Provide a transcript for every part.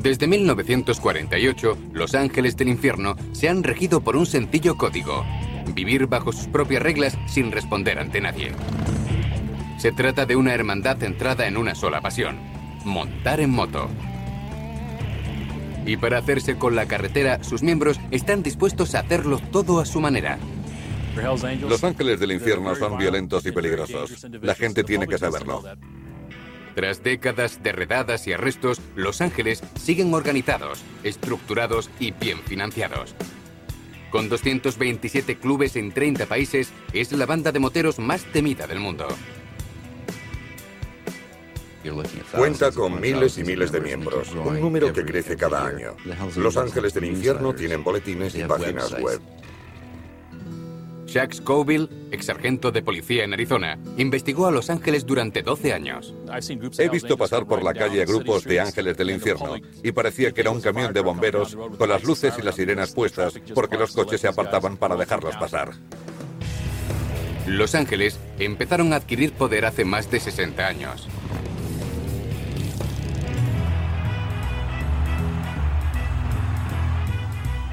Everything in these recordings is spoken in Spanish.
Desde 1948, los ángeles del infierno se han regido por un sencillo código, vivir bajo sus propias reglas sin responder ante nadie. Se trata de una hermandad centrada en una sola pasión, montar en moto. Y para hacerse con la carretera, sus miembros están dispuestos a hacerlo todo a su manera. Los ángeles del infierno son violentos y peligrosos. La gente tiene que saberlo. Tras décadas de redadas y arrestos, Los Ángeles siguen organizados, estructurados y bien financiados. Con 227 clubes en 30 países, es la banda de moteros más temida del mundo. Cuenta con miles y miles de miembros, un número que crece cada año. Los Ángeles del Infierno tienen boletines y páginas web. Shaq Scoville, ex sargento de policía en Arizona, investigó a Los Ángeles durante 12 años. He visto pasar por la calle grupos de ángeles del infierno y parecía que era un camión de bomberos con las luces y las sirenas puestas porque los coches se apartaban para dejarlos pasar. Los Ángeles empezaron a adquirir poder hace más de 60 años.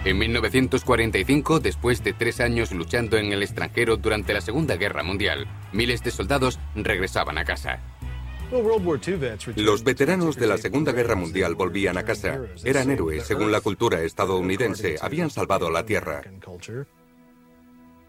En 1945, después de tres años luchando en el extranjero durante la Segunda Guerra Mundial, miles de soldados regresaban a casa. Los veteranos de la Segunda Guerra Mundial volvían a casa. Eran héroes según la cultura estadounidense. Habían salvado la tierra.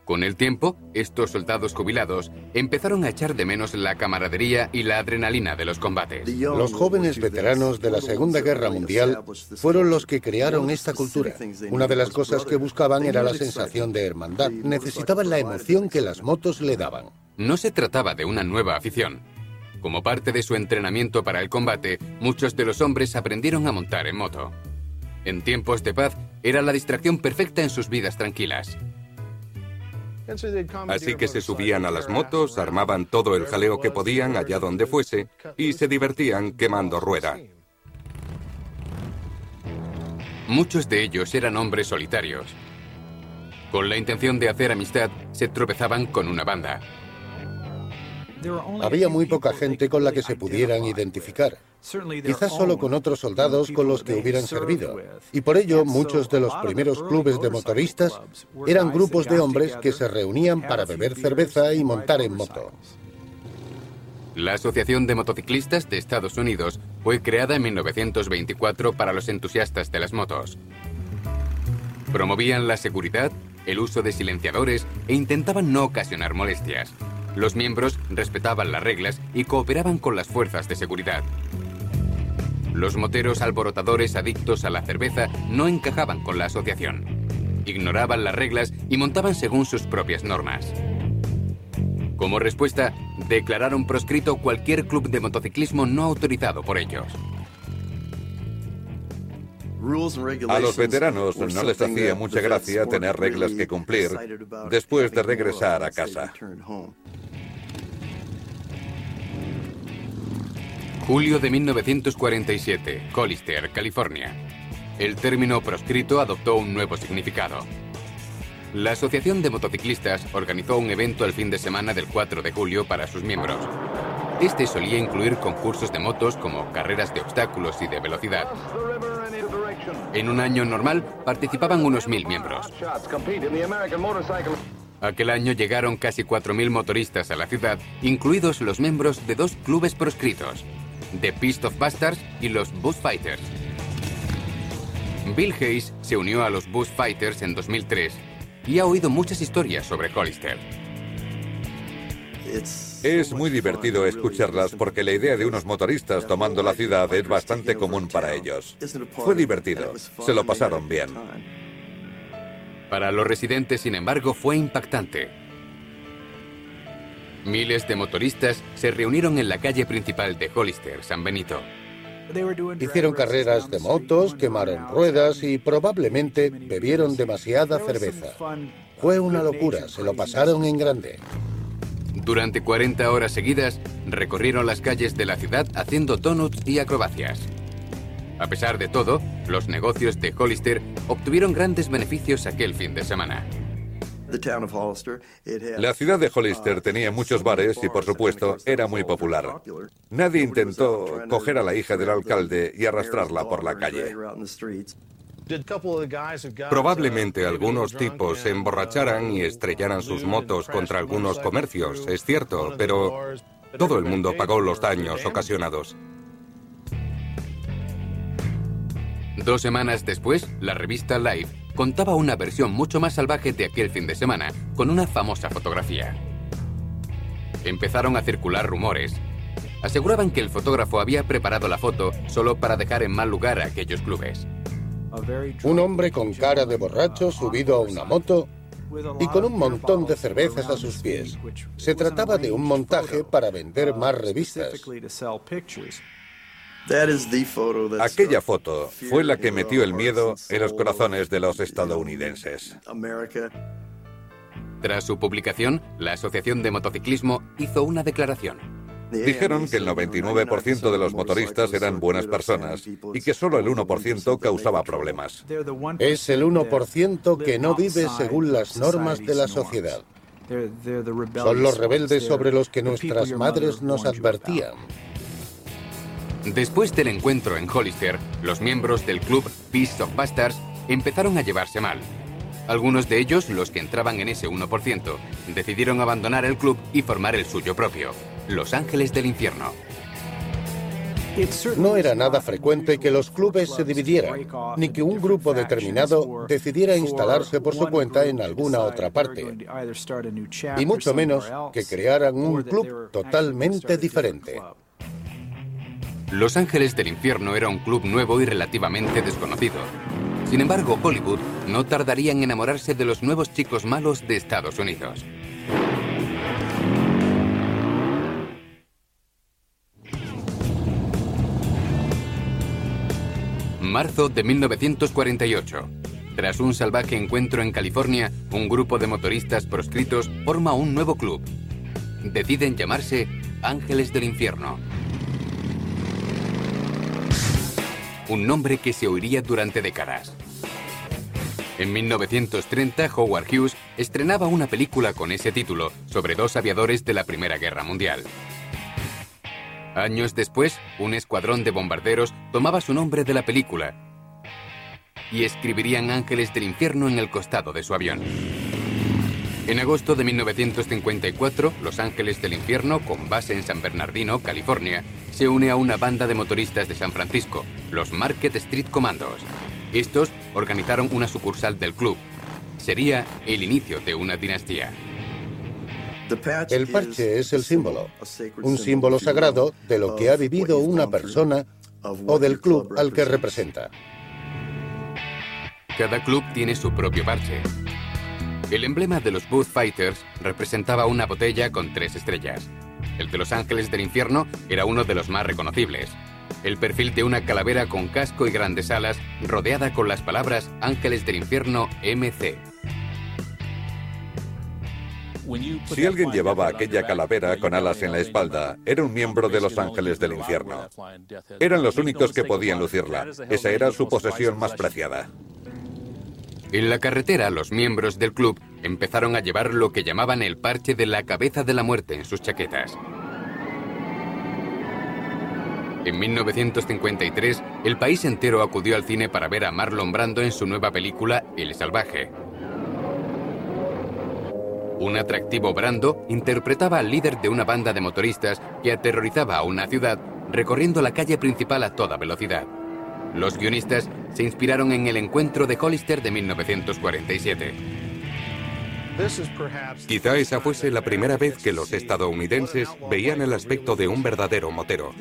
Con el tiempo, estos soldados jubilados empezaron a echar de menos la camaradería y la adrenalina de los combates. Los jóvenes veteranos de la Segunda Guerra Mundial fueron los que crearon esta cultura. Una de las cosas que buscaban era la sensación de hermandad. Necesitaban la emoción que las motos le daban. No se trataba de una nueva afición. Como parte de su entrenamiento para el combate, muchos de los hombres aprendieron a montar en moto. En tiempos de paz, era la distracción perfecta en sus vidas tranquilas. Así que se subían a las motos, armaban todo el jaleo que podían allá donde fuese y se divertían quemando rueda. Muchos de ellos eran hombres solitarios. Con la intención de hacer amistad, se tropezaban con una banda. Había muy poca gente con la que se pudieran identificar. Quizás solo con otros soldados con los que hubieran servido. Y por ello muchos de los primeros clubes de motoristas eran grupos de hombres que se reunían para beber cerveza y montar en moto. La Asociación de Motociclistas de Estados Unidos fue creada en 1924 para los entusiastas de las motos. Promovían la seguridad, el uso de silenciadores e intentaban no ocasionar molestias. Los miembros respetaban las reglas y cooperaban con las fuerzas de seguridad. Los moteros alborotadores adictos a la cerveza no encajaban con la asociación. Ignoraban las reglas y montaban según sus propias normas. Como respuesta, declararon proscrito cualquier club de motociclismo no autorizado por ellos. A los veteranos no les hacía mucha gracia tener reglas que cumplir después de regresar a casa. Julio de 1947, Hollister, California. El término proscrito adoptó un nuevo significado. La Asociación de Motociclistas organizó un evento el fin de semana del 4 de julio para sus miembros. Este solía incluir concursos de motos como carreras de obstáculos y de velocidad. En un año normal participaban unos mil miembros. Aquel año llegaron casi 4.000 motoristas a la ciudad, incluidos los miembros de dos clubes proscritos, The Beast of Bastards y los Bus Fighters. Bill Hayes se unió a los Bus Fighters en 2003 y ha oído muchas historias sobre Hollister. Es muy divertido escucharlas porque la idea de unos motoristas tomando la ciudad es bastante común para ellos. Fue divertido, se lo pasaron bien. Para los residentes, sin embargo, fue impactante. Miles de motoristas se reunieron en la calle principal de Hollister, San Benito. Hicieron carreras de motos, quemaron ruedas y probablemente bebieron demasiada cerveza. Fue una locura, se lo pasaron en grande. Durante 40 horas seguidas, recorrieron las calles de la ciudad haciendo donuts y acrobacias. A pesar de todo, los negocios de Hollister obtuvieron grandes beneficios aquel fin de semana. La ciudad de Hollister tenía muchos bares y, por supuesto, era muy popular. Nadie intentó coger a la hija del alcalde y arrastrarla por la calle. Probablemente algunos tipos se emborracharan y estrellaran sus motos contra algunos comercios, es cierto, pero todo el mundo pagó los daños ocasionados. Dos semanas después, la revista Life contaba una versión mucho más salvaje de aquel fin de semana, con una famosa fotografía. Empezaron a circular rumores. Aseguraban que el fotógrafo había preparado la foto solo para dejar en mal lugar a aquellos clubes. Un hombre con cara de borracho subido a una moto y con un montón de cervezas a sus pies. Se trataba de un montaje para vender más revistas. Aquella foto fue la que metió el miedo en los corazones de los estadounidenses. Tras su publicación, la Asociación de Motociclismo hizo una declaración. Dijeron que el 99% de los motoristas eran buenas personas y que solo el 1% causaba problemas. Es el 1% que no vive según las normas de la sociedad. Son los rebeldes sobre los que nuestras madres nos advertían. Después del encuentro en Hollister, los miembros del club Beast of Bastards empezaron a llevarse mal. Algunos de ellos, los que entraban en ese 1%, decidieron abandonar el club y formar el suyo propio, Los Ángeles del Infierno. No era nada frecuente que los clubes se dividieran, ni que un grupo determinado decidiera instalarse por su cuenta en alguna otra parte, y mucho menos que crearan un club totalmente diferente. Los Ángeles del Infierno era un club nuevo y relativamente desconocido. Sin embargo, Hollywood no tardaría en enamorarse de los nuevos chicos malos de Estados Unidos. Marzo de 1948. Tras un salvaje encuentro en California, un grupo de motoristas proscritos forma un nuevo club. Deciden llamarse Ángeles del Infierno. Un nombre que se oiría durante décadas. En 1930, Howard Hughes estrenaba una película con ese título sobre dos aviadores de la Primera Guerra Mundial. Años después, un escuadrón de bombarderos tomaba su nombre de la película y escribirían Ángeles del Infierno en el costado de su avión. En agosto de 1954, Los Ángeles del Infierno, con base en San Bernardino, California, se une a una banda de motoristas de San Francisco, los Market Street Commandos. Estos organizaron una sucursal del club. Sería el inicio de una dinastía. El parche es el símbolo, un símbolo sagrado de lo que ha vivido una persona o del club al que representa. Cada club tiene su propio parche. El emblema de los Booth Fighters representaba una botella con tres estrellas. El de los Ángeles del Infierno era uno de los más reconocibles. El perfil de una calavera con casco y grandes alas rodeada con las palabras Ángeles del Infierno MC. Si alguien llevaba aquella calavera con alas en la espalda, era un miembro de los ángeles del infierno. Eran los únicos que podían lucirla. Esa era su posesión más preciada. En la carretera, los miembros del club empezaron a llevar lo que llamaban el parche de la cabeza de la muerte en sus chaquetas. En 1953, el país entero acudió al cine para ver a Marlon Brando en su nueva película El Salvaje. Un atractivo Brando interpretaba al líder de una banda de motoristas que aterrorizaba a una ciudad recorriendo la calle principal a toda velocidad. Los guionistas se inspiraron en el encuentro de Hollister de 1947. Quizá esa fuese la primera vez que los estadounidenses veían el aspecto de un verdadero motero.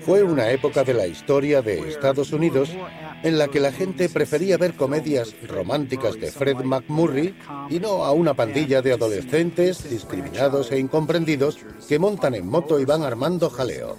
Fue una época de la historia de Estados Unidos en la que la gente prefería ver comedias románticas de Fred McMurray y no a una pandilla de adolescentes discriminados e incomprendidos que montan en moto y van armando jaleo.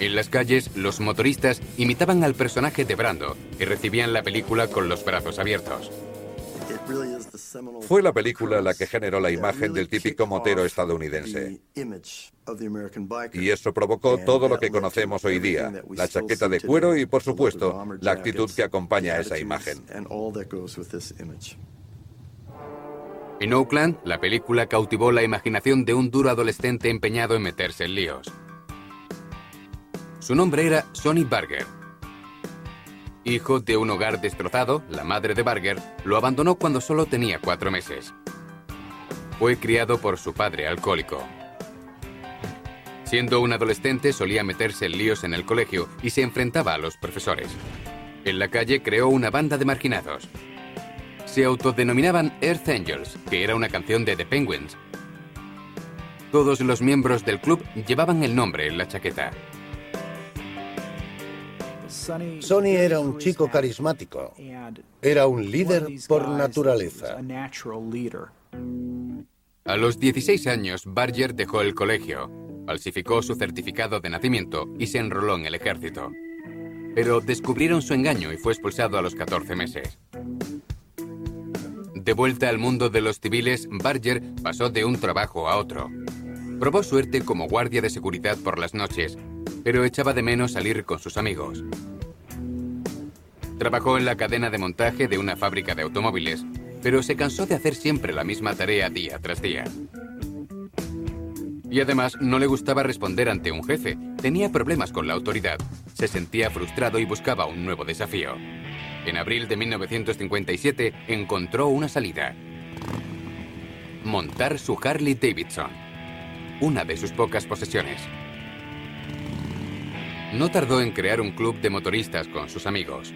En las calles, los motoristas imitaban al personaje de Brando y recibían la película con los brazos abiertos. Fue la película la que generó la imagen del típico motero estadounidense. Y eso provocó todo lo que conocemos hoy día, la chaqueta de cuero y, por supuesto, la actitud que acompaña a esa imagen. En Oakland, la película cautivó la imaginación de un duro adolescente empeñado en meterse en líos. Su nombre era Sonny Barger. Hijo de un hogar destrozado, la madre de Barger lo abandonó cuando solo tenía cuatro meses. Fue criado por su padre alcohólico. Siendo un adolescente solía meterse en líos en el colegio y se enfrentaba a los profesores. En la calle creó una banda de marginados. Se autodenominaban Earth Angels, que era una canción de The Penguins. Todos los miembros del club llevaban el nombre en la chaqueta. Sonny era un chico carismático. Era un líder por naturaleza. A los 16 años, Barger dejó el colegio, falsificó su certificado de nacimiento y se enroló en el ejército. Pero descubrieron su engaño y fue expulsado a los 14 meses. De vuelta al mundo de los civiles, Barger pasó de un trabajo a otro. Probó suerte como guardia de seguridad por las noches, pero echaba de menos salir con sus amigos. Trabajó en la cadena de montaje de una fábrica de automóviles, pero se cansó de hacer siempre la misma tarea día tras día. Y además no le gustaba responder ante un jefe, tenía problemas con la autoridad, se sentía frustrado y buscaba un nuevo desafío. En abril de 1957 encontró una salida. Montar su Harley Davidson, una de sus pocas posesiones. No tardó en crear un club de motoristas con sus amigos.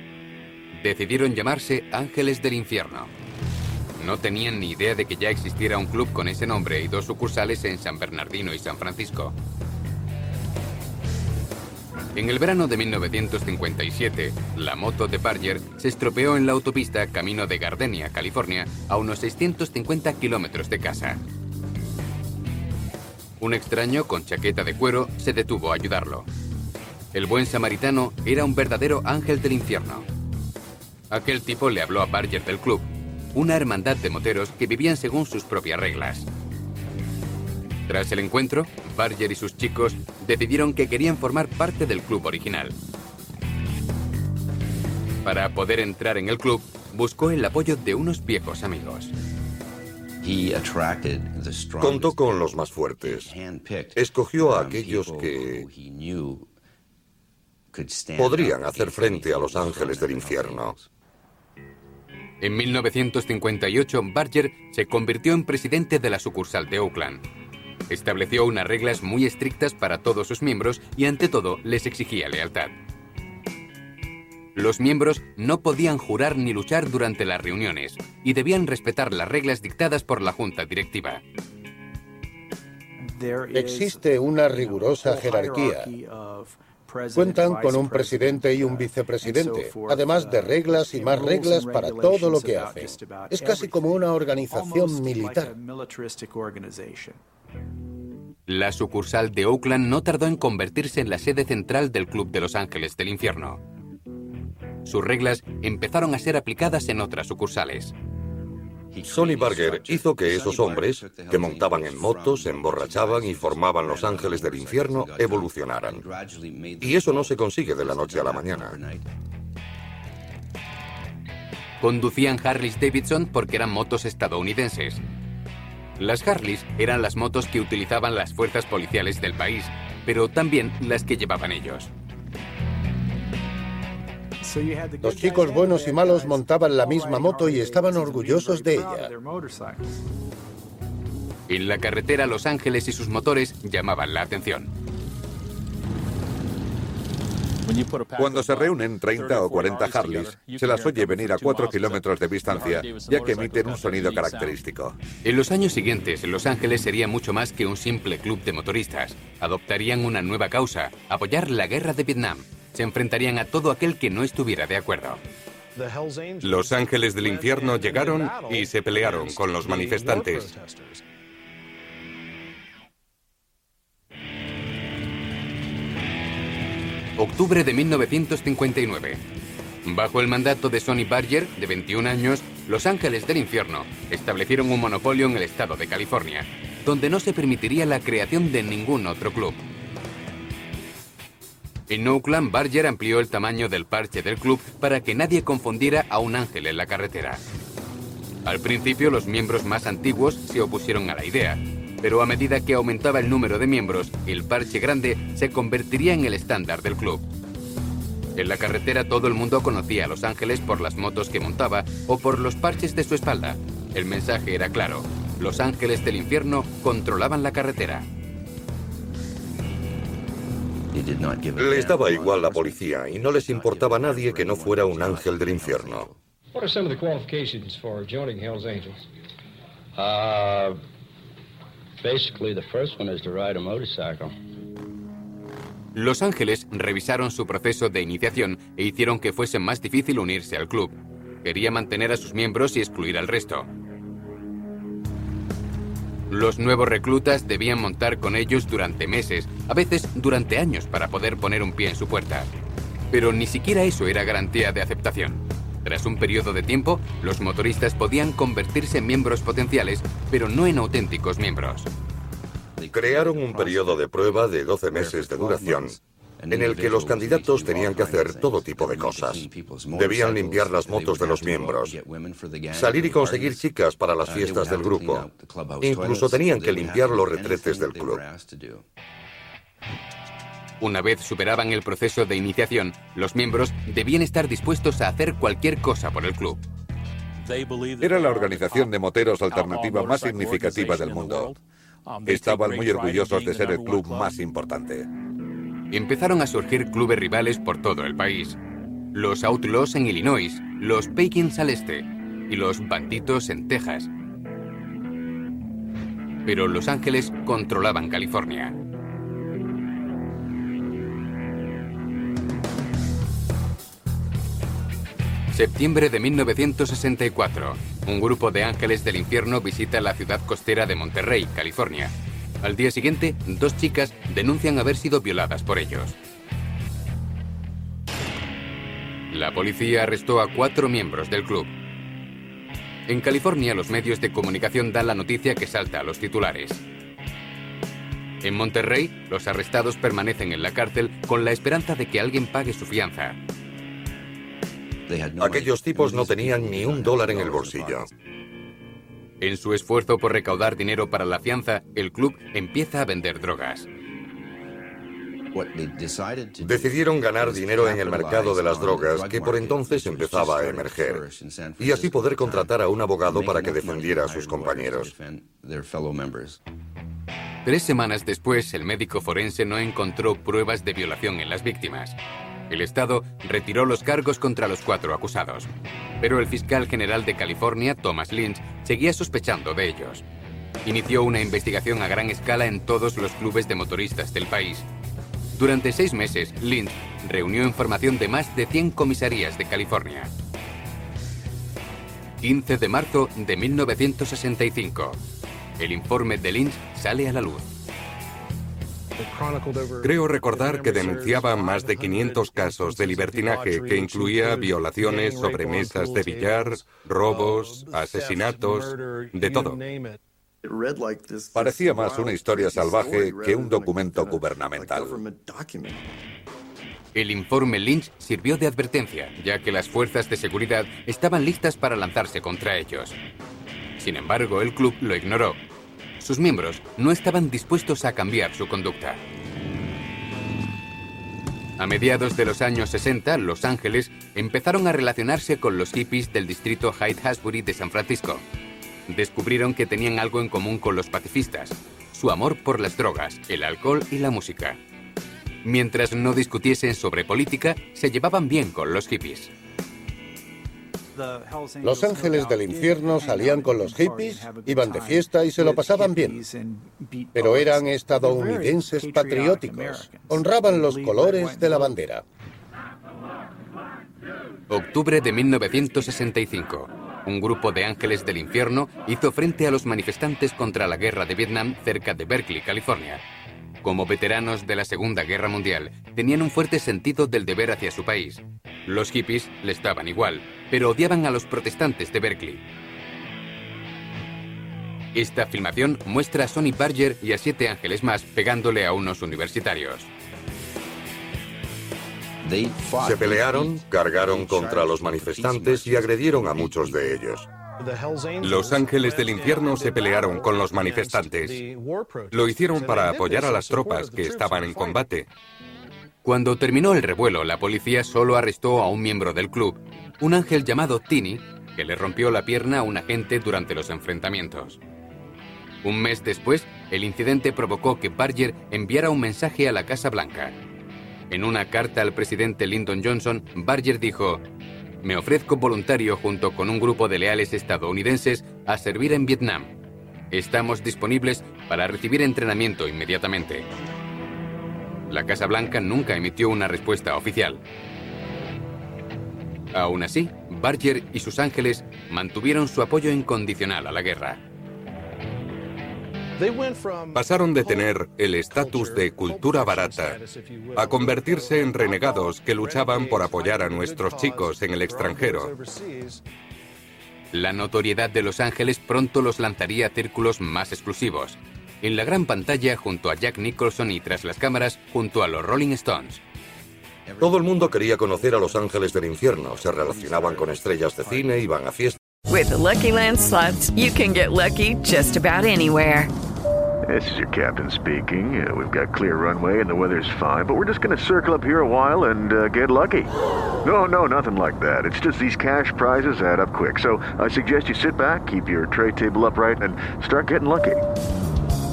Decidieron llamarse Ángeles del Infierno. No tenían ni idea de que ya existiera un club con ese nombre y dos sucursales en San Bernardino y San Francisco. En el verano de 1957, la moto de Barger se estropeó en la autopista camino de Gardenia, California, a unos 650 kilómetros de casa. Un extraño con chaqueta de cuero se detuvo a ayudarlo. El buen samaritano era un verdadero ángel del infierno. Aquel tipo le habló a Barger del club, una hermandad de moteros que vivían según sus propias reglas. Tras el encuentro, Barger y sus chicos decidieron que querían formar parte del club original. Para poder entrar en el club, buscó el apoyo de unos viejos amigos. Contó con los más fuertes. Escogió a aquellos que podrían hacer frente a los ángeles del infierno. En 1958, Barger se convirtió en presidente de la sucursal de Oakland. Estableció unas reglas muy estrictas para todos sus miembros y ante todo les exigía lealtad. Los miembros no podían jurar ni luchar durante las reuniones y debían respetar las reglas dictadas por la junta directiva. Existe una rigurosa jerarquía. Cuentan con un presidente y un vicepresidente, además de reglas y más reglas para todo lo que hacen. Es casi como una organización militar. La sucursal de Oakland no tardó en convertirse en la sede central del Club de Los Ángeles del Infierno. Sus reglas empezaron a ser aplicadas en otras sucursales. Sonny Barger hizo que esos hombres, que montaban en motos, se emborrachaban y formaban los ángeles del infierno, evolucionaran. Y eso no se consigue de la noche a la mañana. Conducían Harleys Davidson porque eran motos estadounidenses. Las Harleys eran las motos que utilizaban las fuerzas policiales del país, pero también las que llevaban ellos. Los chicos buenos y malos montaban la misma moto y estaban orgullosos de ella. En la carretera Los Ángeles y sus motores llamaban la atención. Cuando se reúnen 30 o 40 Harleys, se las oye venir a 4 kilómetros de distancia, ya que emiten un sonido característico. En los años siguientes, Los Ángeles sería mucho más que un simple club de motoristas. Adoptarían una nueva causa, apoyar la guerra de Vietnam se enfrentarían a todo aquel que no estuviera de acuerdo. Los ángeles del infierno llegaron y se pelearon con los manifestantes. Octubre de 1959. Bajo el mandato de Sonny Barger, de 21 años, los ángeles del infierno establecieron un monopolio en el estado de California, donde no se permitiría la creación de ningún otro club. En Oakland, Barger amplió el tamaño del parche del club para que nadie confundiera a un ángel en la carretera. Al principio, los miembros más antiguos se opusieron a la idea, pero a medida que aumentaba el número de miembros, el parche grande se convertiría en el estándar del club. En la carretera todo el mundo conocía a Los Ángeles por las motos que montaba o por los parches de su espalda. El mensaje era claro, Los Ángeles del Infierno controlaban la carretera. Les daba igual la policía y no les importaba a nadie que no fuera un ángel del infierno. Los Ángeles revisaron su proceso de iniciación e hicieron que fuese más difícil unirse al club. Quería mantener a sus miembros y excluir al resto. Los nuevos reclutas debían montar con ellos durante meses, a veces durante años, para poder poner un pie en su puerta. Pero ni siquiera eso era garantía de aceptación. Tras un periodo de tiempo, los motoristas podían convertirse en miembros potenciales, pero no en auténticos miembros. Crearon un periodo de prueba de 12 meses de duración en el que los candidatos tenían que hacer todo tipo de cosas. Debían limpiar las motos de los miembros, salir y conseguir chicas para las fiestas del grupo. Incluso tenían que limpiar los retretes del club. Una vez superaban el proceso de iniciación, los miembros debían estar dispuestos a hacer cualquier cosa por el club. Era la organización de moteros alternativa más significativa del mundo. Estaban muy orgullosos de ser el club más importante Empezaron a surgir clubes rivales por todo el país. Los Outlaws en Illinois, los Pekins al este y los Banditos en Texas. Pero Los Ángeles controlaban California. Septiembre de 1964. Un grupo de ángeles del infierno visita la ciudad costera de Monterrey, California. Al día siguiente, dos chicas denuncian haber sido violadas por ellos. La policía arrestó a cuatro miembros del club. En California, los medios de comunicación dan la noticia que salta a los titulares. En Monterrey, los arrestados permanecen en la cárcel con la esperanza de que alguien pague su fianza. Aquellos tipos no tenían ni un dólar en el bolsillo. En su esfuerzo por recaudar dinero para la fianza, el club empieza a vender drogas. Decidieron ganar dinero en el mercado de las drogas, que por entonces empezaba a emerger, y así poder contratar a un abogado para que defendiera a sus compañeros. Tres semanas después, el médico forense no encontró pruebas de violación en las víctimas. El Estado retiró los cargos contra los cuatro acusados, pero el fiscal general de California, Thomas Lynch, seguía sospechando de ellos. Inició una investigación a gran escala en todos los clubes de motoristas del país durante seis meses, Lynch reunió información de más de 100 comisarías de California. 15 de marzo de 1965. El informe de Lynch sale a la luz. Creo recordar que denunciaba más de 500 casos de libertinaje que incluía violaciones sobre mesas de billar, robos, asesinatos, de todo. Parecía más una historia salvaje que un documento gubernamental. El informe Lynch sirvió de advertencia, ya que las fuerzas de seguridad estaban listas para lanzarse contra ellos. Sin embargo, el club lo ignoró. Sus miembros no estaban dispuestos a cambiar su conducta. A mediados de los años 60, Los Ángeles empezaron a relacionarse con los hippies del distrito Hyde-Hasbury de San Francisco, descubrieron que tenían algo en común con los pacifistas, su amor por las drogas, el alcohol y la música. Mientras no discutiesen sobre política, se llevaban bien con los hippies. Los ángeles del infierno salían con los hippies, iban de fiesta y se lo pasaban bien. Pero eran estadounidenses patrióticos, honraban los colores de la bandera. Octubre de 1965 un grupo de ángeles del infierno hizo frente a los manifestantes contra la guerra de Vietnam cerca de Berkeley, California. Como veteranos de la Segunda Guerra Mundial, tenían un fuerte sentido del deber hacia su país. Los hippies les daban igual, pero odiaban a los protestantes de Berkeley. Esta filmación muestra a Sonny Barger y a siete ángeles más pegándole a unos universitarios. Se pelearon, cargaron contra los manifestantes y agredieron a muchos de ellos. Los ángeles del infierno se pelearon con los manifestantes. Lo hicieron para apoyar a las tropas que estaban en combate. Cuando terminó el revuelo, la policía solo arrestó a un miembro del club, un ángel llamado Tini, que le rompió la pierna a un agente durante los enfrentamientos. Un mes después, el incidente provocó que Barger enviara un mensaje a la Casa Blanca. En una carta al presidente Lyndon Johnson, Barger dijo, me ofrezco voluntario junto con un grupo de leales estadounidenses a servir en Vietnam. Estamos disponibles para recibir entrenamiento inmediatamente. La Casa Blanca nunca emitió una respuesta oficial. Aún así, Barger y sus ángeles mantuvieron su apoyo incondicional a la guerra. Pasaron de tener el estatus de cultura barata a convertirse en renegados que luchaban por apoyar a nuestros chicos en el extranjero. La notoriedad de Los Ángeles pronto los lanzaría a círculos más exclusivos. En la gran pantalla junto a Jack Nicholson y tras las cámaras junto a los Rolling Stones. Todo el mundo quería conocer a Los Ángeles del Infierno. Se relacionaban con estrellas de cine, iban a fiestas. With Lucky Land slots, you can get lucky just about anywhere. This is your captain speaking. Uh, we've got clear runway and the weather's fine, but we're just going to circle up here a while and uh, get lucky. No, no, nothing like that. It's just these cash prizes add up quick. So I suggest you sit back, keep your tray table upright, and start getting lucky.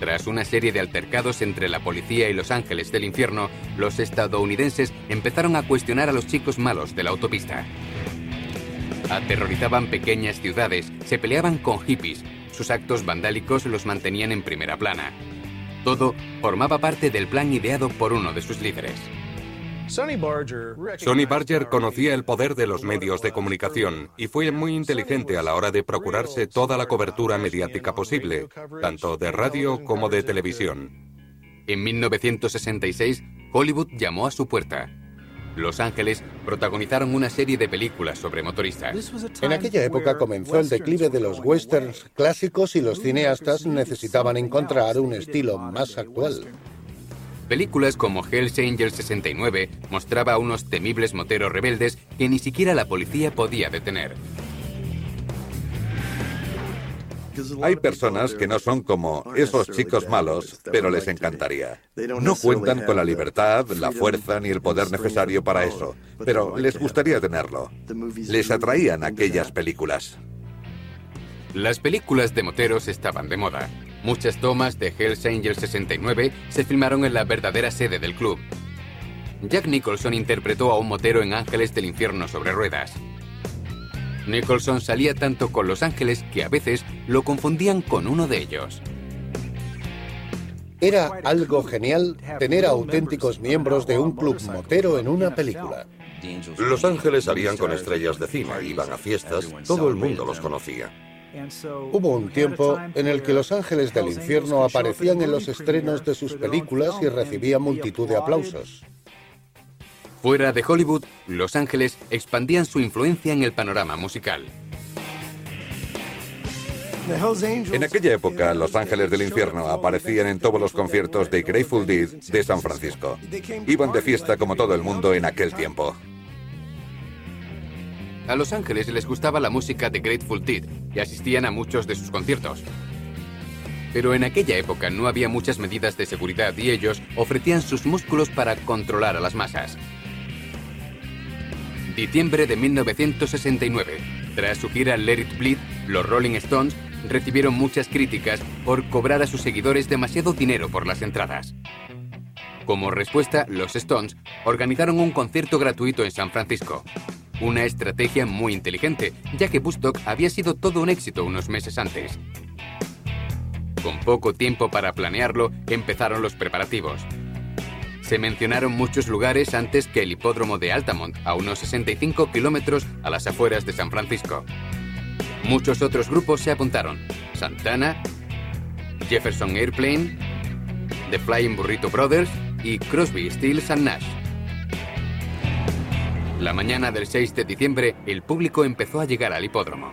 Tras una serie de altercados entre la policía y los ángeles del infierno, los estadounidenses empezaron a cuestionar a los chicos malos de la autopista. Aterrorizaban pequeñas ciudades, se peleaban con hippies, sus actos vandálicos los mantenían en primera plana. Todo formaba parte del plan ideado por uno de sus líderes. Sonny Barger conocía el poder de los medios de comunicación y fue muy inteligente a la hora de procurarse toda la cobertura mediática posible, tanto de radio como de televisión. En 1966, Hollywood llamó a su puerta. Los Ángeles protagonizaron una serie de películas sobre motoristas. En aquella época comenzó el declive de los westerns clásicos y los cineastas necesitaban encontrar un estilo más actual. Películas como Hell's Angels 69 mostraba a unos temibles moteros rebeldes que ni siquiera la policía podía detener. Hay personas que no son como esos chicos malos, pero les encantaría. No cuentan con la libertad, la fuerza ni el poder necesario para eso, pero les gustaría tenerlo. Les atraían aquellas películas. Las películas de moteros estaban de moda. Muchas tomas de Hells Angels 69 se filmaron en la verdadera sede del club. Jack Nicholson interpretó a un motero en Ángeles del Infierno sobre ruedas. Nicholson salía tanto con Los Ángeles que a veces lo confundían con uno de ellos. Era algo genial tener a auténticos miembros de un club motero en una película. Los Ángeles salían con estrellas de cine, iban a fiestas, todo el mundo los conocía. Hubo un tiempo en el que los ángeles del infierno aparecían en los estrenos de sus películas y recibían multitud de aplausos. Fuera de Hollywood, Los Ángeles expandían su influencia en el panorama musical. En aquella época, Los Ángeles del Infierno aparecían en todos los conciertos de Grateful Dead de San Francisco. Iban de fiesta como todo el mundo en aquel tiempo. A Los Ángeles les gustaba la música de Grateful Dead y asistían a muchos de sus conciertos. Pero en aquella época no había muchas medidas de seguridad y ellos ofrecían sus músculos para controlar a las masas. Diciembre de 1969. Tras su gira Let It Bleed, los Rolling Stones recibieron muchas críticas por cobrar a sus seguidores demasiado dinero por las entradas. Como respuesta, los Stones organizaron un concierto gratuito en San Francisco. Una estrategia muy inteligente, ya que Bustock había sido todo un éxito unos meses antes. Con poco tiempo para planearlo, empezaron los preparativos. Se mencionaron muchos lugares antes que el hipódromo de Altamont, a unos 65 kilómetros a las afueras de San Francisco. Muchos otros grupos se apuntaron. Santana, Jefferson Airplane, The Flying Burrito Brothers y Crosby, Stills and Nash. La mañana del 6 de diciembre, el público empezó a llegar al hipódromo.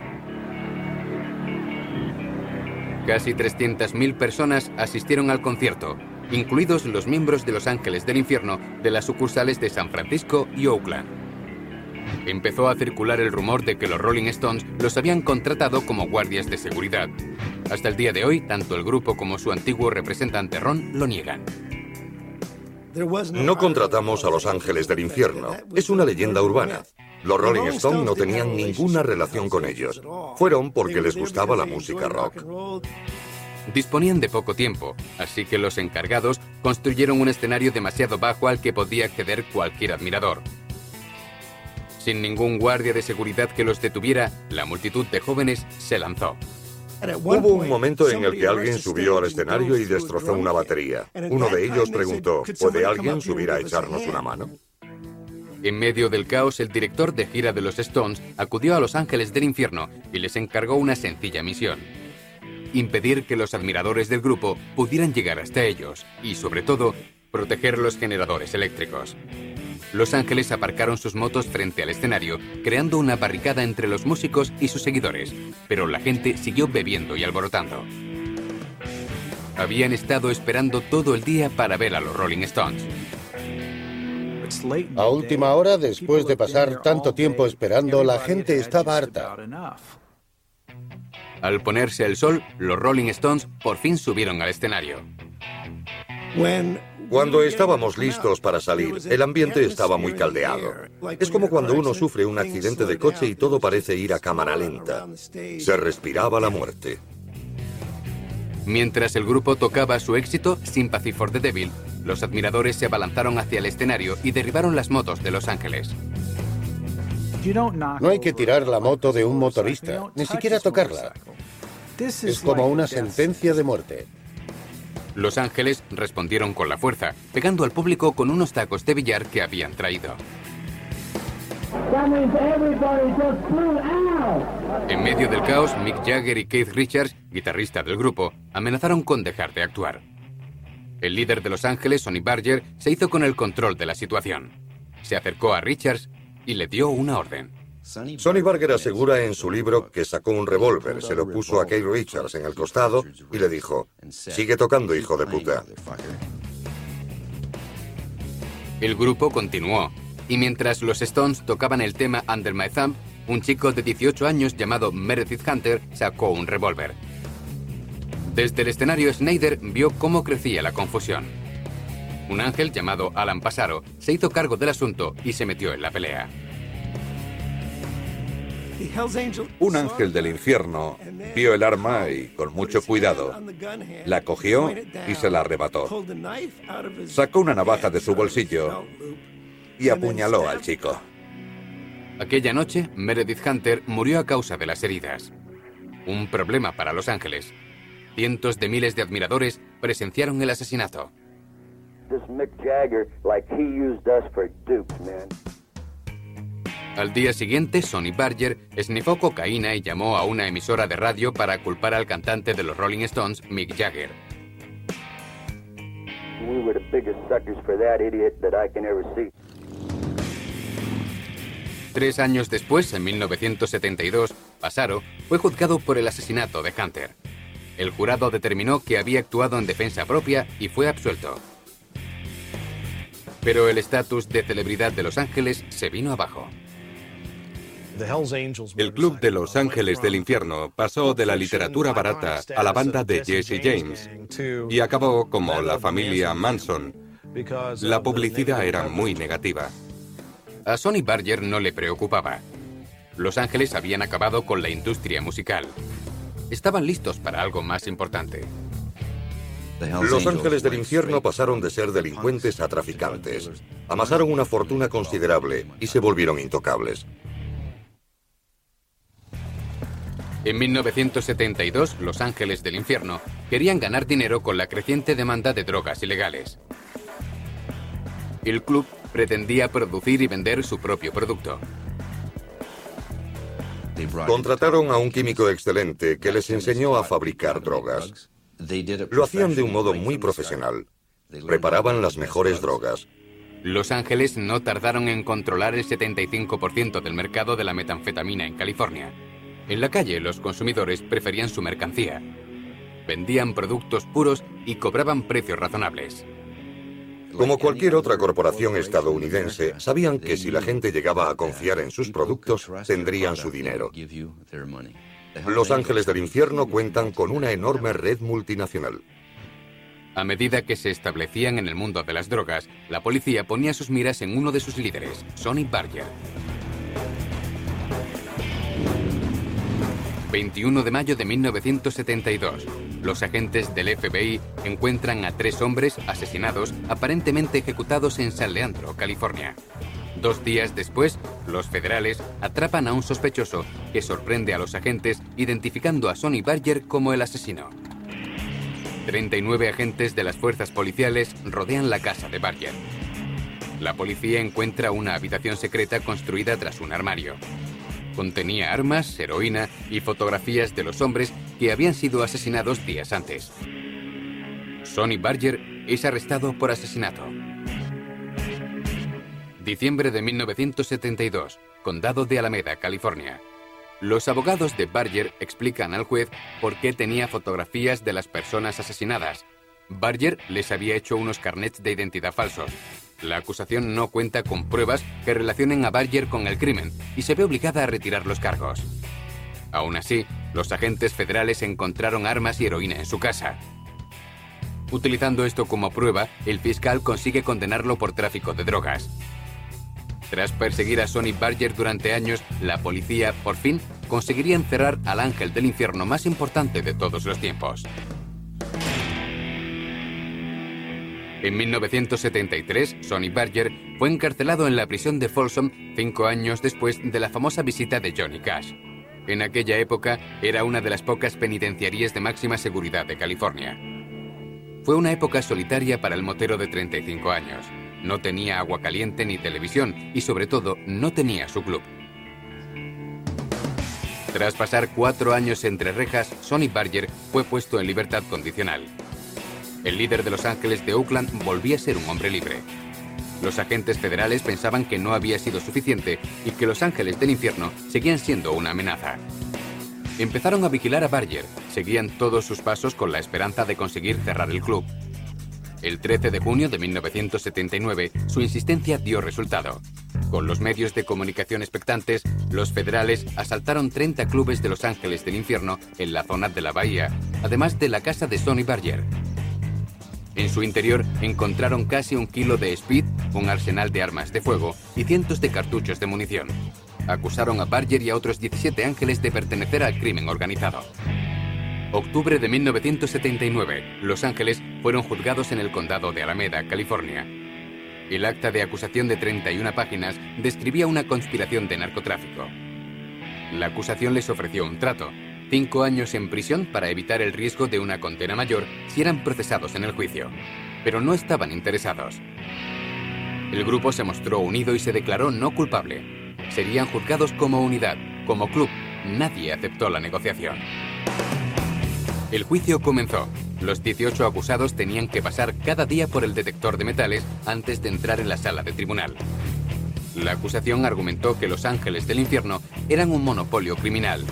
Casi 300.000 personas asistieron al concierto, incluidos los miembros de Los Ángeles del Infierno de las sucursales de San Francisco y Oakland. Empezó a circular el rumor de que los Rolling Stones los habían contratado como guardias de seguridad. Hasta el día de hoy, tanto el grupo como su antiguo representante Ron lo niegan. No contratamos a los ángeles del infierno. Es una leyenda urbana. Los Rolling Stones no tenían ninguna relación con ellos. Fueron porque les gustaba la música rock. Disponían de poco tiempo, así que los encargados construyeron un escenario demasiado bajo al que podía acceder cualquier admirador. Sin ningún guardia de seguridad que los detuviera, la multitud de jóvenes se lanzó. Hubo un momento en el que alguien subió al escenario y destrozó una batería. Uno de ellos preguntó, ¿puede alguien subir a echarnos una mano? En medio del caos, el director de gira de los Stones acudió a Los Ángeles del Infierno y les encargó una sencilla misión. Impedir que los admiradores del grupo pudieran llegar hasta ellos y, sobre todo, proteger los generadores eléctricos. Los Ángeles aparcaron sus motos frente al escenario, creando una barricada entre los músicos y sus seguidores, pero la gente siguió bebiendo y alborotando. Habían estado esperando todo el día para ver a los Rolling Stones. A última hora, después de pasar tanto tiempo esperando, la gente estaba harta. Al ponerse el sol, los Rolling Stones por fin subieron al escenario. Cuando estábamos listos para salir, el ambiente estaba muy caldeado. Es como cuando uno sufre un accidente de coche y todo parece ir a cámara lenta. Se respiraba la muerte. Mientras el grupo tocaba su éxito, Sympathy for the Devil, los admiradores se abalanzaron hacia el escenario y derribaron las motos de Los Ángeles. No hay que tirar la moto de un motorista, ni siquiera tocarla. Es como una sentencia de muerte. Los Ángeles respondieron con la fuerza, pegando al público con unos tacos de billar que habían traído. En medio del caos, Mick Jagger y Keith Richards, guitarrista del grupo, amenazaron con dejar de actuar. El líder de Los Ángeles, Sonny Barger, se hizo con el control de la situación. Se acercó a Richards y le dio una orden. Sonny Barger asegura en su libro que sacó un revólver, se lo puso a Keith Richards en el costado y le dijo, sigue tocando, hijo de puta. El grupo continuó, y mientras los Stones tocaban el tema Under My Thumb, un chico de 18 años llamado Meredith Hunter sacó un revólver. Desde el escenario, Snyder vio cómo crecía la confusión. Un ángel llamado Alan Pasaro se hizo cargo del asunto y se metió en la pelea. Un ángel del infierno vio el arma y, con mucho cuidado, la cogió y se la arrebató. Sacó una navaja de su bolsillo y apuñaló al chico. Aquella noche, Meredith Hunter murió a causa de las heridas. Un problema para Los Ángeles. Cientos de miles de admiradores presenciaron el asesinato. Al día siguiente, Sonny Barger esnifó cocaína y llamó a una emisora de radio para culpar al cantante de los Rolling Stones, Mick Jagger. Tres años después, en 1972, Pasaro fue juzgado por el asesinato de Hunter. El jurado determinó que había actuado en defensa propia y fue absuelto. Pero el estatus de celebridad de Los Ángeles se vino abajo. El Club de Los Ángeles del Infierno pasó de la literatura barata a la banda de Jesse James y acabó como la familia Manson. La publicidad era muy negativa. A Sonny Barger no le preocupaba. Los Ángeles habían acabado con la industria musical. Estaban listos para algo más importante. Los ángeles del infierno pasaron de ser delincuentes a traficantes. Amasaron una fortuna considerable y se volvieron intocables. En 1972, Los Ángeles del Infierno querían ganar dinero con la creciente demanda de drogas ilegales. El club pretendía producir y vender su propio producto. Contrataron a un químico excelente que les enseñó a fabricar drogas. Lo hacían de un modo muy profesional. Preparaban las mejores drogas. Los Ángeles no tardaron en controlar el 75% del mercado de la metanfetamina en California. En la calle los consumidores preferían su mercancía. Vendían productos puros y cobraban precios razonables. Como cualquier otra corporación estadounidense, sabían que si la gente llegaba a confiar en sus productos, tendrían su dinero. Los Ángeles del Infierno cuentan con una enorme red multinacional. A medida que se establecían en el mundo de las drogas, la policía ponía sus miras en uno de sus líderes, Sonny Barger. 21 de mayo de 1972. Los agentes del FBI encuentran a tres hombres asesinados, aparentemente ejecutados en San Leandro, California. Dos días después, los federales atrapan a un sospechoso que sorprende a los agentes identificando a Sonny Barger como el asesino. 39 agentes de las fuerzas policiales rodean la casa de Barger. La policía encuentra una habitación secreta construida tras un armario. Contenía armas, heroína y fotografías de los hombres que habían sido asesinados días antes. Sonny Barger es arrestado por asesinato. Diciembre de 1972, Condado de Alameda, California. Los abogados de Barger explican al juez por qué tenía fotografías de las personas asesinadas. Barger les había hecho unos carnets de identidad falsos. La acusación no cuenta con pruebas que relacionen a Barger con el crimen y se ve obligada a retirar los cargos. Aún así, los agentes federales encontraron armas y heroína en su casa. Utilizando esto como prueba, el fiscal consigue condenarlo por tráfico de drogas. Tras perseguir a Sonny Barger durante años, la policía, por fin, conseguiría encerrar al ángel del infierno más importante de todos los tiempos. En 1973, Sonny Barger fue encarcelado en la prisión de Folsom cinco años después de la famosa visita de Johnny Cash. En aquella época era una de las pocas penitenciarías de máxima seguridad de California. Fue una época solitaria para el motero de 35 años. No tenía agua caliente ni televisión y sobre todo no tenía su club. Tras pasar cuatro años entre rejas, Sonny Barger fue puesto en libertad condicional. El líder de Los Ángeles de Oakland volvía a ser un hombre libre. Los agentes federales pensaban que no había sido suficiente y que Los Ángeles del Infierno seguían siendo una amenaza. Empezaron a vigilar a Barger, seguían todos sus pasos con la esperanza de conseguir cerrar el club. El 13 de junio de 1979, su insistencia dio resultado. Con los medios de comunicación expectantes, los federales asaltaron 30 clubes de Los Ángeles del Infierno en la zona de la bahía, además de la casa de Sonny Barger. En su interior encontraron casi un kilo de speed, un arsenal de armas de fuego y cientos de cartuchos de munición. Acusaron a Barger y a otros 17 ángeles de pertenecer al crimen organizado. Octubre de 1979, Los Ángeles fueron juzgados en el condado de Alameda, California. El acta de acusación de 31 páginas describía una conspiración de narcotráfico. La acusación les ofreció un trato, cinco años en prisión para evitar el riesgo de una condena mayor si eran procesados en el juicio, pero no estaban interesados. El grupo se mostró unido y se declaró no culpable. Serían juzgados como unidad, como club. Nadie aceptó la negociación. El juicio comenzó. Los 18 acusados tenían que pasar cada día por el detector de metales antes de entrar en la sala de tribunal. La acusación argumentó que los ángeles del infierno eran un monopolio criminal.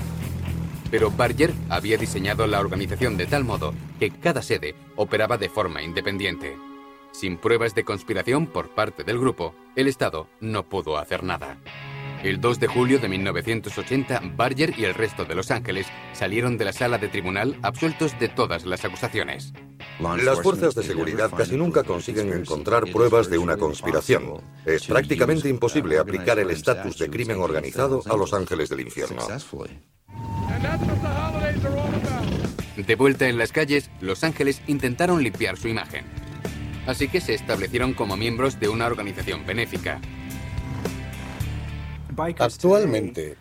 Pero Barger había diseñado la organización de tal modo que cada sede operaba de forma independiente. Sin pruebas de conspiración por parte del grupo, el Estado no pudo hacer nada. El 2 de julio de 1980, Barger y el resto de Los Ángeles salieron de la sala de tribunal absueltos de todas las acusaciones. Las fuerzas de seguridad casi nunca consiguen encontrar pruebas de una conspiración. Es prácticamente imposible aplicar el estatus de crimen organizado a Los Ángeles del Infierno. De vuelta en las calles, Los Ángeles intentaron limpiar su imagen. Así que se establecieron como miembros de una organización benéfica. Actualmente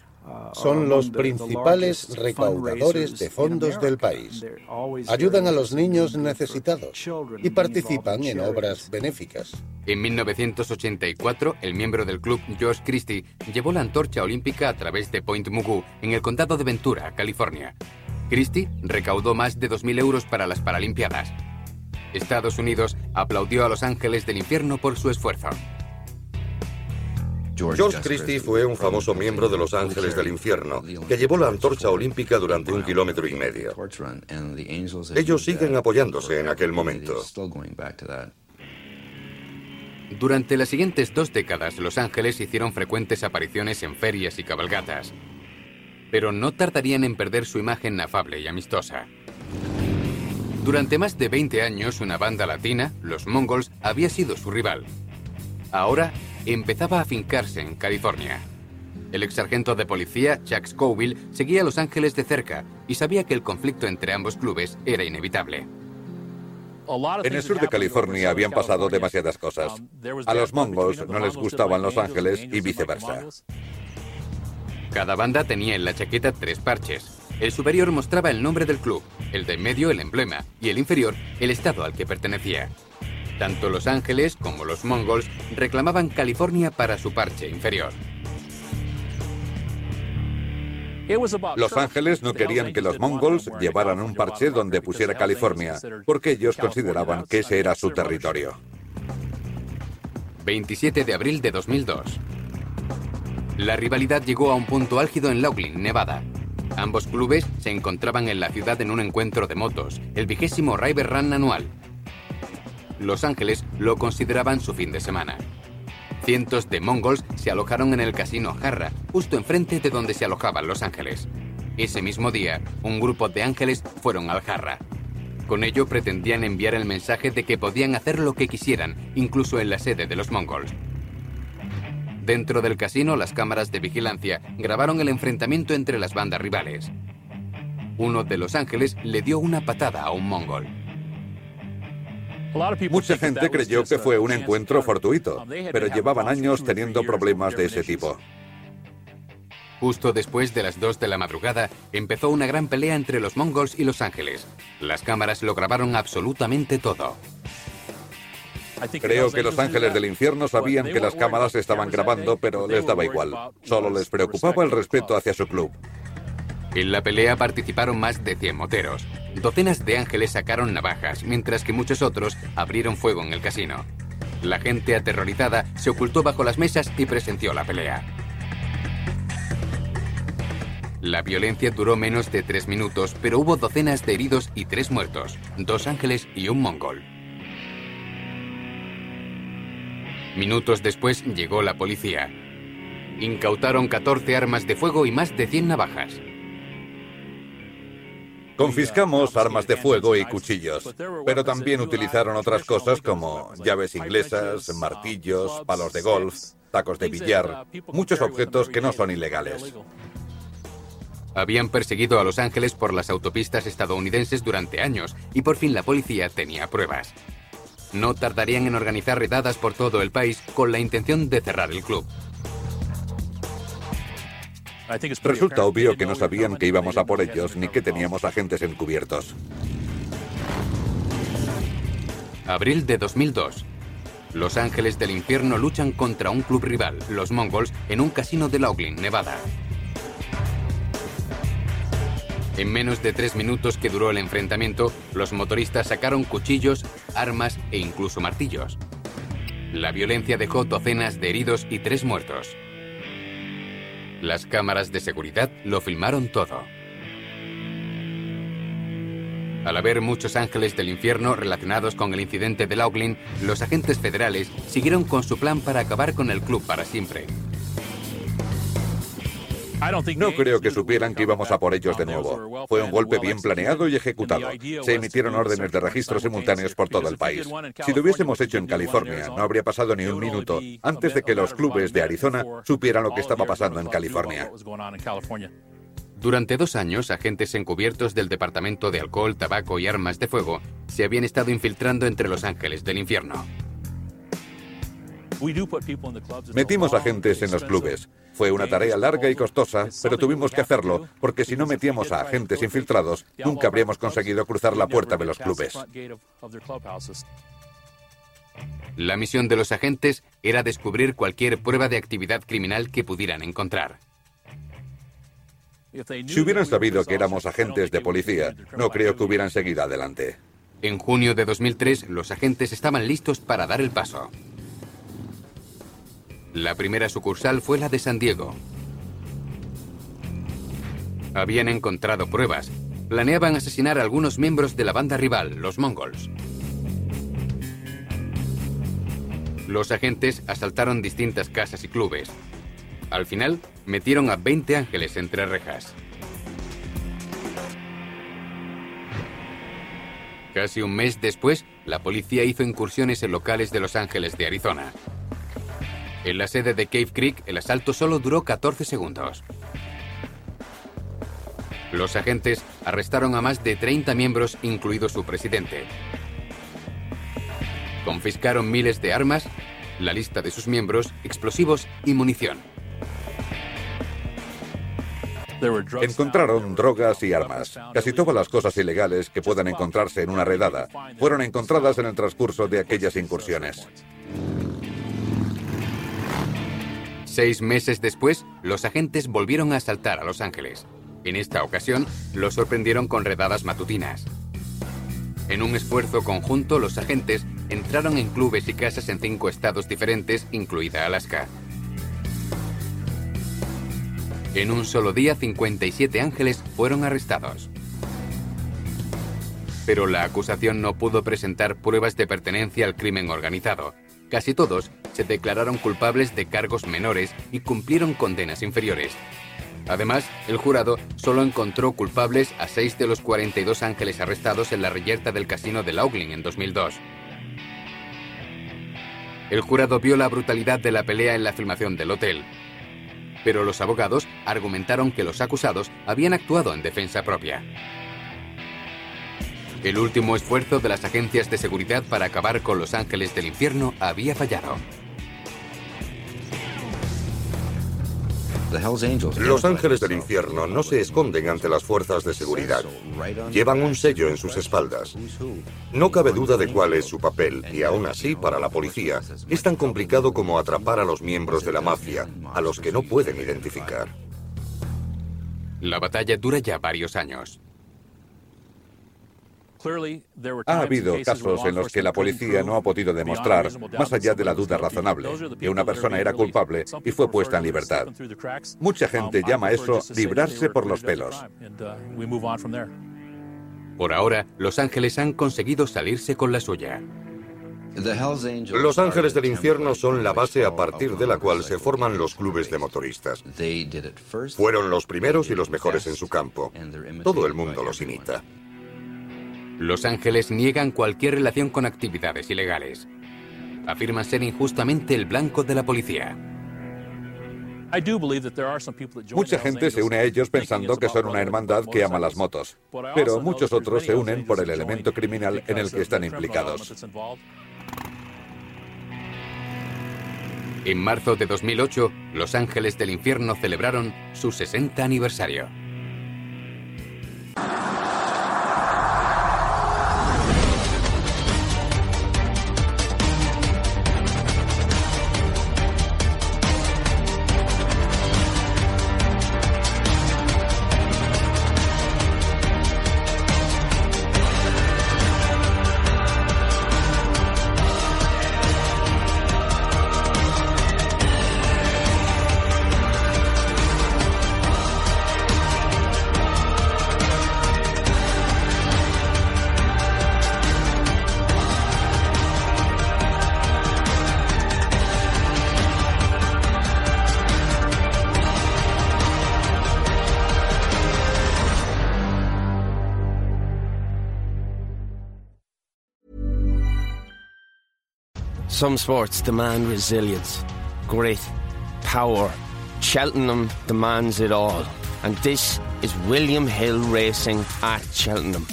son los principales recaudadores de fondos del país. Ayudan a los niños necesitados y participan en obras benéficas. En 1984, el miembro del club George Christie llevó la antorcha olímpica a través de Point Mugu, en el condado de Ventura, California. Christie recaudó más de 2.000 euros para las Paralimpiadas. Estados Unidos aplaudió a Los Ángeles del Infierno por su esfuerzo. George Christie fue un famoso miembro de Los Ángeles del Infierno que llevó la antorcha olímpica durante un kilómetro y medio. Ellos siguen apoyándose en aquel momento. Durante las siguientes dos décadas, Los Ángeles hicieron frecuentes apariciones en ferias y cabalgatas. Pero no tardarían en perder su imagen afable y amistosa. Durante más de 20 años, una banda latina, los Mongols, había sido su rival. Ahora empezaba a fincarse en California. El ex sargento de policía, Chuck Scoville, seguía a Los Ángeles de cerca y sabía que el conflicto entre ambos clubes era inevitable. En el sur de California habían pasado demasiadas cosas. A los mongols no les gustaban Los Ángeles y viceversa. Cada banda tenía en la chaqueta tres parches. El superior mostraba el nombre del club, el de medio el emblema y el inferior el estado al que pertenecía. Tanto Los Ángeles como los mongols reclamaban California para su parche inferior. Los Ángeles no querían que los mongols llevaran un parche donde pusiera California, porque ellos consideraban que ese era su territorio. 27 de abril de 2002. La rivalidad llegó a un punto álgido en Laughlin, Nevada. Ambos clubes se encontraban en la ciudad en un encuentro de motos, el vigésimo River Run anual, Los Ángeles lo consideraban su fin de semana. Cientos de mongols se alojaron en el casino Jarra, justo enfrente de donde se alojaban Los Ángeles. Ese mismo día, un grupo de ángeles fueron al Jarra. Con ello pretendían enviar el mensaje de que podían hacer lo que quisieran, incluso en la sede de los mongols. Dentro del casino, las cámaras de vigilancia grabaron el enfrentamiento entre las bandas rivales. Uno de los ángeles le dio una patada a un mongol. Mucha gente creyó que fue un encuentro fortuito, pero llevaban años teniendo problemas de ese tipo. Justo después de las 2 de la madrugada, empezó una gran pelea entre los mongols y los ángeles. Las cámaras lo grabaron absolutamente todo. Creo que los ángeles del infierno sabían que las cámaras estaban grabando, pero les daba igual. Solo les preocupaba el respeto hacia su club. En la pelea participaron más de 100 moteros. Docenas de ángeles sacaron navajas, mientras que muchos otros abrieron fuego en el casino. La gente aterrorizada se ocultó bajo las mesas y presenció la pelea. La violencia duró menos de tres minutos, pero hubo docenas de heridos y tres muertos, dos ángeles y un mongol. Minutos después llegó la policía. Incautaron 14 armas de fuego y más de 100 navajas. Confiscamos armas de fuego y cuchillos, pero también utilizaron otras cosas como llaves inglesas, martillos, palos de golf, tacos de billar, muchos objetos que no son ilegales. Habían perseguido a Los Ángeles por las autopistas estadounidenses durante años y por fin la policía tenía pruebas. No tardarían en organizar redadas por todo el país con la intención de cerrar el club. Resulta obvio que no sabían que íbamos a por ellos ni que teníamos agentes encubiertos. Abril de 2002. Los Ángeles del Infierno luchan contra un club rival, los Mongols, en un casino de Laughlin, Nevada. En menos de tres minutos que duró el enfrentamiento, los motoristas sacaron cuchillos, armas e incluso martillos. La violencia dejó docenas de heridos y tres muertos. Las cámaras de seguridad lo filmaron todo. Al haber muchos ángeles del infierno relacionados con el incidente de Laughlin, los agentes federales siguieron con su plan para acabar con el club para siempre. No creo que supieran que íbamos a por ellos de nuevo. Fue un golpe bien planeado y ejecutado. Se emitieron órdenes de registro simultáneos por todo el país. Si lo hubiésemos hecho en California, no habría pasado ni un minuto antes de que los clubes de Arizona supieran lo que estaba pasando en California. Durante dos años, agentes encubiertos del Departamento de Alcohol, Tabaco y Armas de Fuego se habían estado infiltrando entre los ángeles del infierno. Metimos agentes en los clubes. Fue una tarea larga y costosa, pero tuvimos que hacerlo, porque si no metíamos a agentes infiltrados, nunca habríamos conseguido cruzar la puerta de los clubes. La misión de los agentes era descubrir cualquier prueba de actividad criminal que pudieran encontrar. Si hubieran sabido que éramos agentes de policía, no creo que hubieran seguido adelante. En junio de 2003, los agentes estaban listos para dar el paso. La primera sucursal fue la de San Diego. Habían encontrado pruebas. Planeaban asesinar a algunos miembros de la banda rival, los mongols. Los agentes asaltaron distintas casas y clubes. Al final, metieron a 20 ángeles entre rejas. Casi un mes después, la policía hizo incursiones en locales de Los Ángeles de Arizona. En la sede de Cave Creek, el asalto solo duró 14 segundos. Los agentes arrestaron a más de 30 miembros, incluido su presidente. Confiscaron miles de armas, la lista de sus miembros, explosivos y munición. Encontraron drogas y armas. Casi todas las cosas ilegales que puedan encontrarse en una redada fueron encontradas en el transcurso de aquellas incursiones. Seis meses después, los agentes volvieron a asaltar a Los Ángeles. En esta ocasión, los sorprendieron con redadas matutinas. En un esfuerzo conjunto, los agentes entraron en clubes y casas en cinco estados diferentes, incluida Alaska. En un solo día, 57 ángeles fueron arrestados. Pero la acusación no pudo presentar pruebas de pertenencia al crimen organizado. Casi todos se declararon culpables de cargos menores y cumplieron condenas inferiores. Además, el jurado solo encontró culpables a seis de los 42 ángeles arrestados en la reyerta del casino de Laughlin en 2002. El jurado vio la brutalidad de la pelea en la filmación del hotel, pero los abogados argumentaron que los acusados habían actuado en defensa propia. El último esfuerzo de las agencias de seguridad para acabar con los ángeles del infierno había fallado. Los ángeles del infierno no se esconden ante las fuerzas de seguridad. Llevan un sello en sus espaldas. No cabe duda de cuál es su papel, y aún así, para la policía, es tan complicado como atrapar a los miembros de la mafia, a los que no pueden identificar. La batalla dura ya varios años. Ha habido casos en los que la policía no ha podido demostrar, más allá de la duda razonable, que una persona era culpable y fue puesta en libertad. Mucha gente llama eso librarse por los pelos. Por ahora, Los Ángeles han conseguido salirse con la suya. Los Ángeles del Infierno son la base a partir de la cual se forman los clubes de motoristas. Fueron los primeros y los mejores en su campo. Todo el mundo los imita. Los Ángeles niegan cualquier relación con actividades ilegales. Afirman ser injustamente el blanco de la policía. Mucha gente se une a ellos pensando que son una hermandad que ama las motos, pero muchos otros se unen por el elemento criminal en el que están implicados. En marzo de 2008, Los Ángeles del Infierno celebraron su 60 aniversario. Some sports demand resilience, grit, power. Cheltenham demands it all. And this is William Hill Racing at Cheltenham.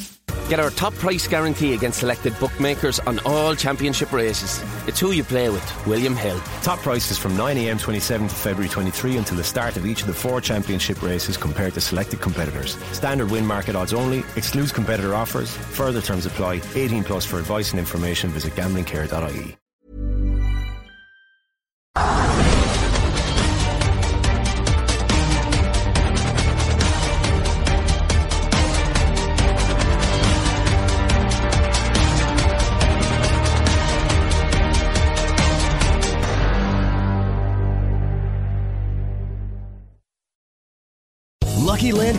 Get our top price guarantee against selected bookmakers on all championship races. It's who you play with, William Hill. Top prices from 9am 27th to February 23 until the start of each of the four championship races compared to selected competitors. Standard win market odds only, excludes competitor offers. Further terms apply. 18 plus for advice and information visit gamblingcare.ie.